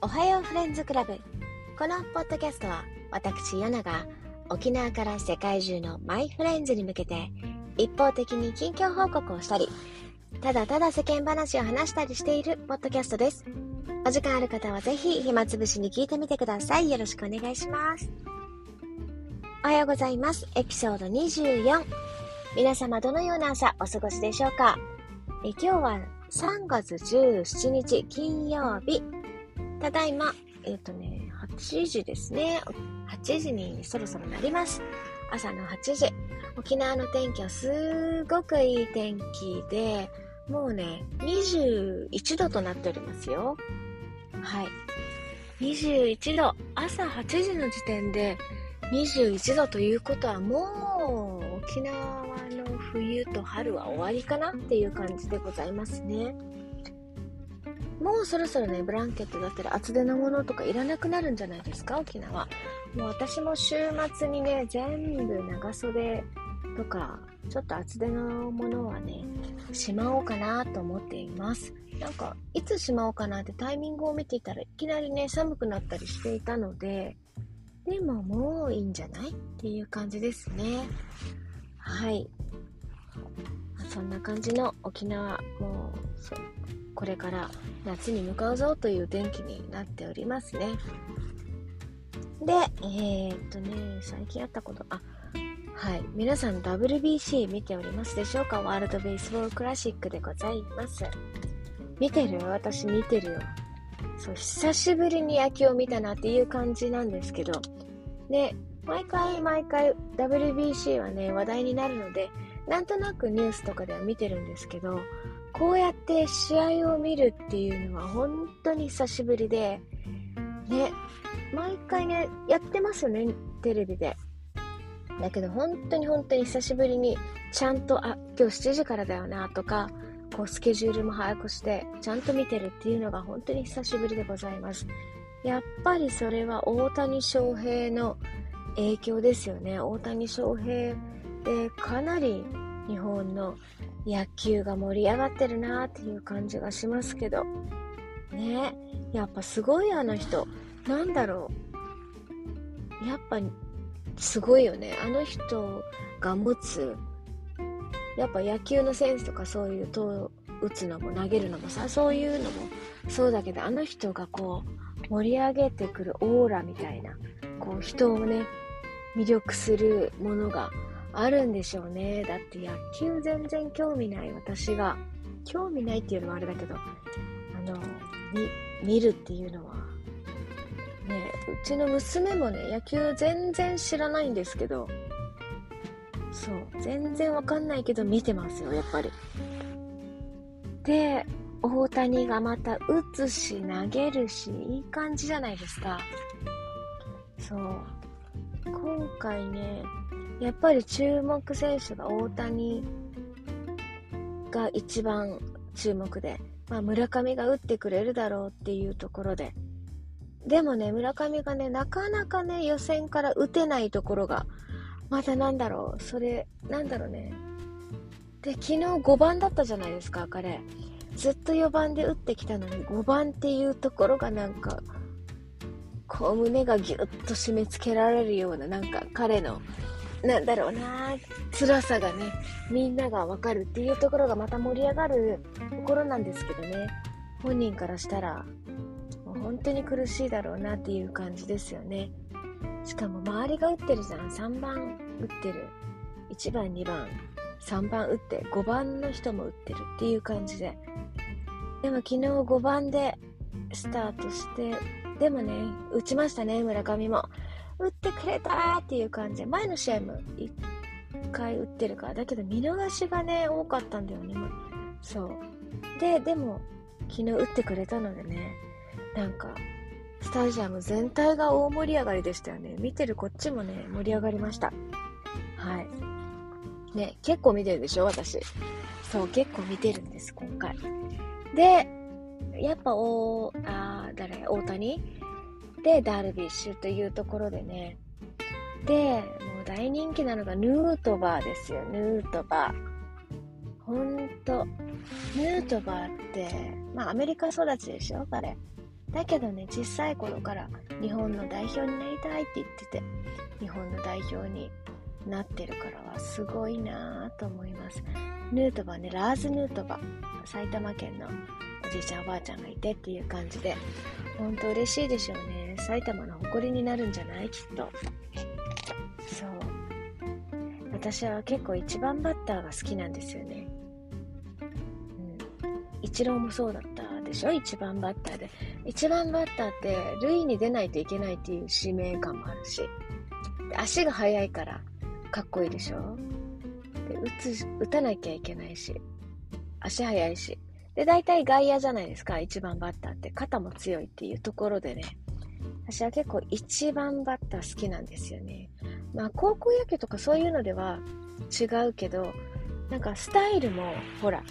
おはようフレンズクラブ。このポッドキャストは私ヨナが沖縄から世界中のマイフレンズに向けて一方的に近況報告をしたりただただ世間話を話したりしているポッドキャストです。お時間ある方はぜひ暇つぶしに聞いてみてください。よろしくお願いします。おはようございます。エピソード24皆様どのような朝お過ごしでしょうか？え今日は3月17日金曜日。ただいま、えっ、ー、とね、8時ですね。8時にそろそろなります。朝の8時。沖縄の天気はすごくいい天気で、もうね、21度となっておりますよ。はい。21度。朝8時の時点で21度ということはもう沖縄の冬と春は終わりかなっていう感じでございますね。もうそろそろね、ブランケットだったり厚手のものとかいらなくなるんじゃないですか、沖縄。もう私も週末にね、全部長袖とか、ちょっと厚手のものはね、しまおうかなと思っています。なんか、いつしまおうかなってタイミングを見ていたらいきなりね、寒くなったりしていたので、でももういいんじゃないっていう感じですね。はい。そんな感じの沖縄、もう、そう、これから夏に向かうぞという天気になっておりますね。で、えー、っとね、最近あったこと、あ、はい。皆さん WBC 見ておりますでしょうか？ワールドベースボールクラシックでございます。見てるよ私見てるよ。そう、久しぶりに野球を見たなっていう感じなんですけど、で、毎回毎回 WBC はね、話題になるので、なんとなくニュースとかでは見てるんですけど、こうやって試合を見るっていうのは本当に久しぶりで、ね、毎回ね、やってますよね、テレビで。だけど本当に本当に久しぶりにちゃんと、あ、今日7時からだよなとか、こうスケジュールも早くしてちゃんと見てるっていうのが本当に久しぶりでございます。やっぱりそれは大谷翔平の影響ですよね。大谷翔平でかなり日本の野球が盛り上がってるなっていう感じがしますけど。ね。やっぱすごいあの人。なんだろう。やっぱすごいよね。あの人が持つ。やっぱ野球のセンスとかそういうと打つのも投げるのもさそういうのも。そうだけどあの人がこう盛り上げてくるオーラみたいなこう人をね魅力するものがあるんでしょうね。だって野球全然興味ない私が、興味ないっていうのはあれだけど、あの、見るっていうのは、ね、うちの娘もね、野球全然知らないんですけど、そう、全然わかんないけど見てますよ、やっぱり。で、大谷がまた打つし、投げるし、いい感じじゃないですか。そう。今回ね、やっぱり注目選手が大谷が一番注目で、まあ、村上が打ってくれるだろうっていうところで、でもね、村上がね、なかなかね、予選から打てないところが、またなんだろう、それ、なんだろうね。で、昨日5番だったじゃないですか、彼。ずっと4番で打ってきたのに、5番っていうところがなんか、こう胸がギュッと締め付けられるような、なんか彼のなんだろうな辛さがねみんながわかるっていうところがまた盛り上がるところなんですけどね。本人からしたらもう本当に苦しいだろうなっていう感じですよね。しかも周りが打ってるじゃん。3番打ってる。1番2番。3番打って5番の人も打ってるっていう感じで。でも昨日5番でスタートしてでもね打ちましたね村上も。打ってくれたっていう感じ、前の試合も1回打ってるから、だけど見逃しがね、多かったんだよね。そう。で、でも、昨日打ってくれたのでね、なんか、スタジアム全体が大盛り上がりでしたよね。見てるこっちもね、盛り上がりました。はい。ね、結構見てるでしょ、私。そう、結構見てるんです、今回。で、やっぱ、おあ誰？大谷？で、ダルビッシュというところでね。で、もう大人気なのがヌートバーですよ、ヌートバー。ほんと、ヌートバーって、まあアメリカ育ちでしょ、彼。だけどね、小さい頃から日本の代表になりたいって言ってて、日本の代表になってるからはすごいなぁと思います。ヌートバーね、ラーズ・ヌートバー、埼玉県のおじいちゃんおばあちゃんがいてっていう感じで、ほんと嬉しいでしょうね。埼玉の誇りになるんじゃない？きっと。そう。私は結構1番バッターが好きなんですよね。うん。イチローもそうだったでしょ ?1 番バッターで。1番バッターって塁に出ないといけないっていう使命感もあるし、足が速いからかっこいいでしょ？で打つ打たなきゃいけないし、足速いし。で、大体外野じゃないですか、1番バッターって。肩も強いっていうところでね。私は結構1番バッター好きなんですよね。まあ、高校野球とかそういうのでは違うけど、なんかスタイルも、ほら、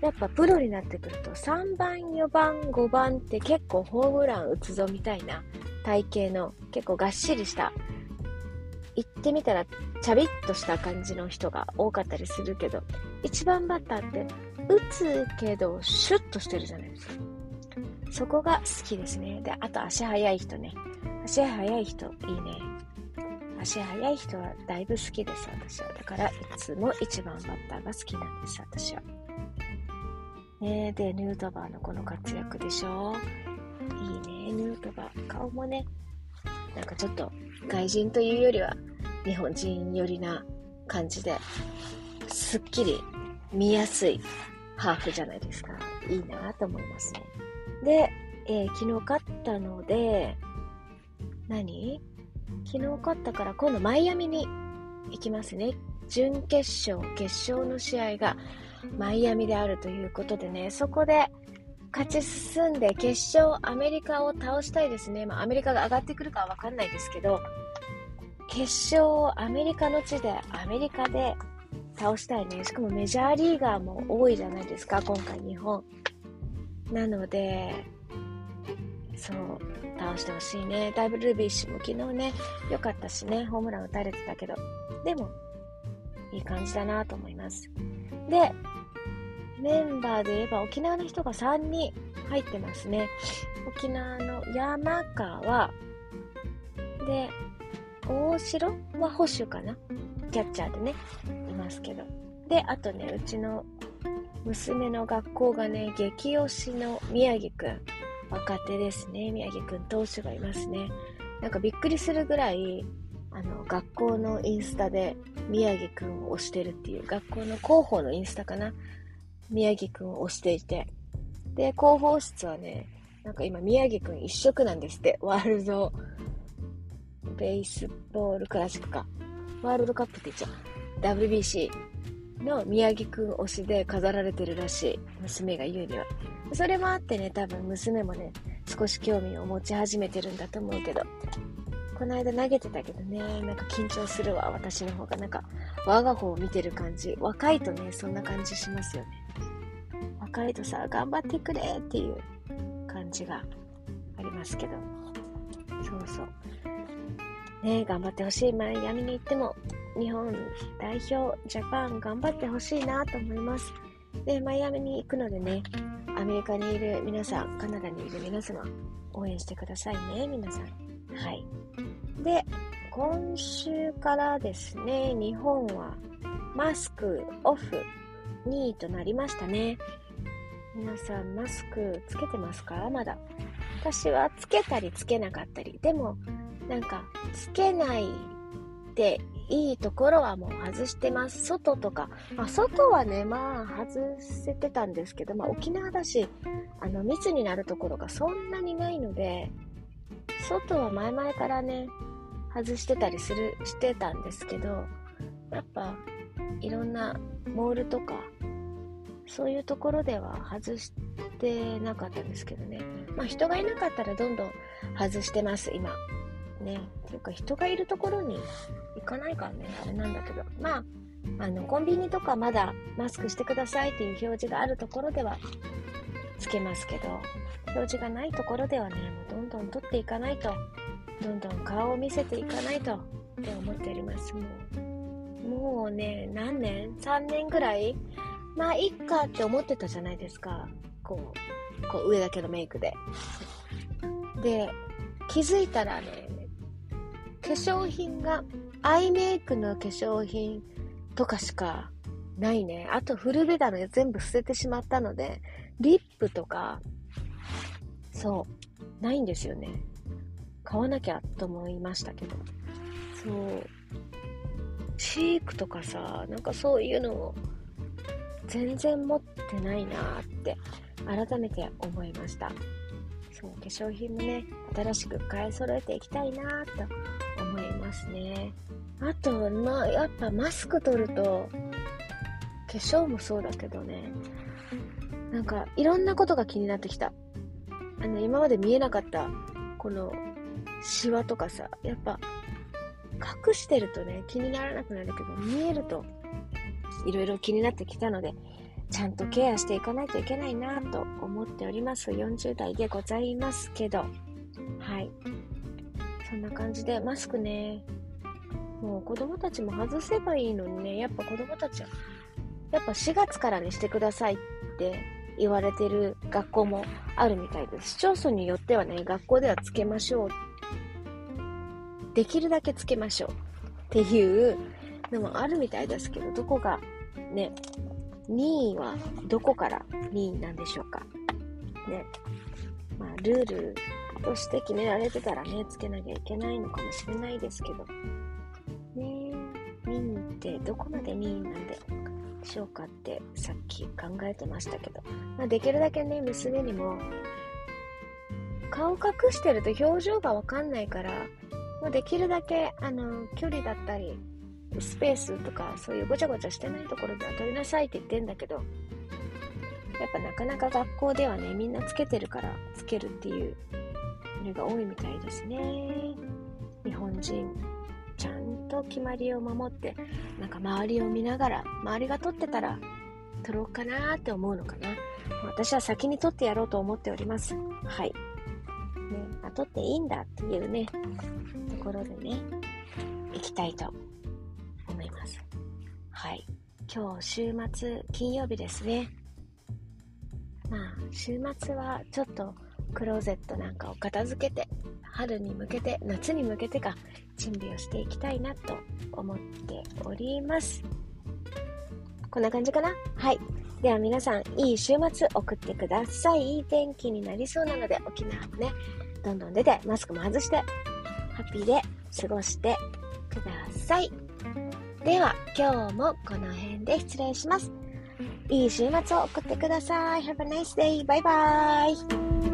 やっぱプロになってくると3番、4番、5番って結構ホームラン打つぞみたいな体型の結構がっしりした行ってみたらちゃびっとした感じの人が多かったりするけど1番バッターって打つけどシュッとしてるじゃないですかそこが好きですね。であと足速い人ね。足速い人いいね。足速い人はだいぶ好きです私は。だからいつも1番バッターが好きなんです私は。ねでヌートバーのこの活躍でしょ。いいねヌートバー。顔もねなんかちょっと外人というよりは日本人寄りな感じですっきり見やすいハーフじゃないですか。いいなと思いますね。で、えー、昨日勝ったので、何？昨日勝ったから今度マイアミに行きますね。準決勝、決勝の試合がマイアミであるということでね、そこで勝ち進んで決勝アメリカを倒したいですね。まあ、アメリカが上がってくるかはわかんないですけど、決勝アメリカの地でアメリカで倒したいね。しかもメジャーリーガーも多いじゃないですか、今回日本。なので、そう、倒してほしいね。ダイブルビッシュも昨日ね、良かったしね、ホームラン打たれてたけど、でも、いい感じだなと思います。で、メンバーで言えば沖縄の人が3人入ってますね。沖縄の山川、で、大城は保守かなキャッチャーでね、いますけど。で、あとね、うちの娘の学校がね、激推しの宮城くん。若手ですね。宮城くん投手がいますね。なんかびっくりするぐらい、あの、学校のインスタで宮城くんを推してるっていう、学校の広報のインスタかな宮城くんを推していて。で、広報室はね、なんか今宮城くん一色なんですって。ワールドベースボールクラシックか。ワールドカップって言っちゃう。WBC の宮城くん推しで飾られてるらしい。娘が言うには。それもあってね、多分娘もね、少し興味を持ち始めてるんだと思うけど。この間投げてたけどね、なんか緊張するわ、私の方が。なんか、我が方を見てる感じ。若いとね、そんな感じしますよね。若いとさ、頑張ってくれっていう感じがありますけど。そうそう。ね、頑張ってほしい。マイアミに行っても、日本代表、ジャパン頑張ってほしいなと思います。で、マイアミに行くのでね、アメリカにいる皆さん、カナダにいる皆様、応援してくださいね、皆さん。はい。で、今週からですね、日本はマスクオフ2位となりましたね。皆さんマスクつけてますか？まだ。私はつけたりつけなかったり。でも、なんか、つけないでいいところはもう外してます。外とか、まあ、外はね、まあ、外せてたんですけど、まあ、沖縄だし、あの、密になるところがそんなにないので、外は前々からね、外してたりする、してたんですけど、やっぱ、いろんなモールとか、そういうところでは外してなかったんですけどね。まあ人がいなかったらどんどん外してます、今。ね。っていうか人がいるところに行かないからね、あれなんだけど。まあ、あの、コンビニとかまだマスクしてくださいっていう表示があるところではつけますけど、表示がないところではね、もうどんどん取っていかないと、どんどん顔を見せていかないとって思っております。もう、もうね、何年 ?3 年ぐらい？まあ、いっかって思ってたじゃないですか。こう、こう上だけのメイクで。で、気づいたらね、化粧品が、アイメイクの化粧品とかしかないね。あとフルベダの全部捨ててしまったので、リップとか、そう、ないんですよね。買わなきゃと思いましたけど。そう。チークとかさ、なんかそういうのを全然持ってないなって改めて思いました。そう、化粧品もね、新しく買い揃えていきたいなとますね。あと、まあ、やっぱマスク取ると、化粧もそうだけどね、なんかいろんなことが気になってきた。あの、今まで見えなかった、この、シワとかさ、やっぱ、隠してるとね、気にならなくなるけど、見えると、いろいろ気になってきたので、ちゃんとケアしていかないといけないなと思っております。40代でございますけど、はい。そんな感じで、マスクね、もう子供たちも外せばいいのにね、やっぱ子供たちはやっぱ4月からにしてくださいって言われてる学校もあるみたいです。市町村によってはね、学校ではつけましょう。できるだけつけましょう。っていうのもあるみたいですけど、どこがね、任意はどこから任意なんでしょうか。ね。まあ、ルールとして決められてたらね、つけなきゃいけないのかもしれないですけど。ね任意ってどこまで任意なんでしょうかってさっき考えてましたけど、まあ、できるだけね、娘にも、顔隠してると表情がわかんないから、まあ、できるだけ、あの、距離だったり、スペースとか、そういうごちゃごちゃしてないところでは撮りなさいって言ってんだけど、やっぱなかなか学校ではね、みんなつけてるからつけるっていうのが多いみたいですね。日本人ちゃんと決まりを守って、なんか周りを見ながら、周りが撮ってたら撮ろうかなって思うのかな。私は先に撮ってやろうと思っております。はい。ね、あ、撮っていいんだっていうね、ところでね、行きたいと思います。はい。今日週末、金曜日ですね。まあ、週末はちょっとクローゼットなんかを片付けて、春に向けて、夏に向けてか、準備をしていきたいなと思っております。こんな感じかな？はい。では皆さん、いい週末送ってください。いい天気になりそうなので、沖縄もね、どんどん出て、マスクも外して、ハッピーで過ごしてください。では、今日もこの辺で失礼します。いい週末を送ってください。Have a nice day. バイバイ。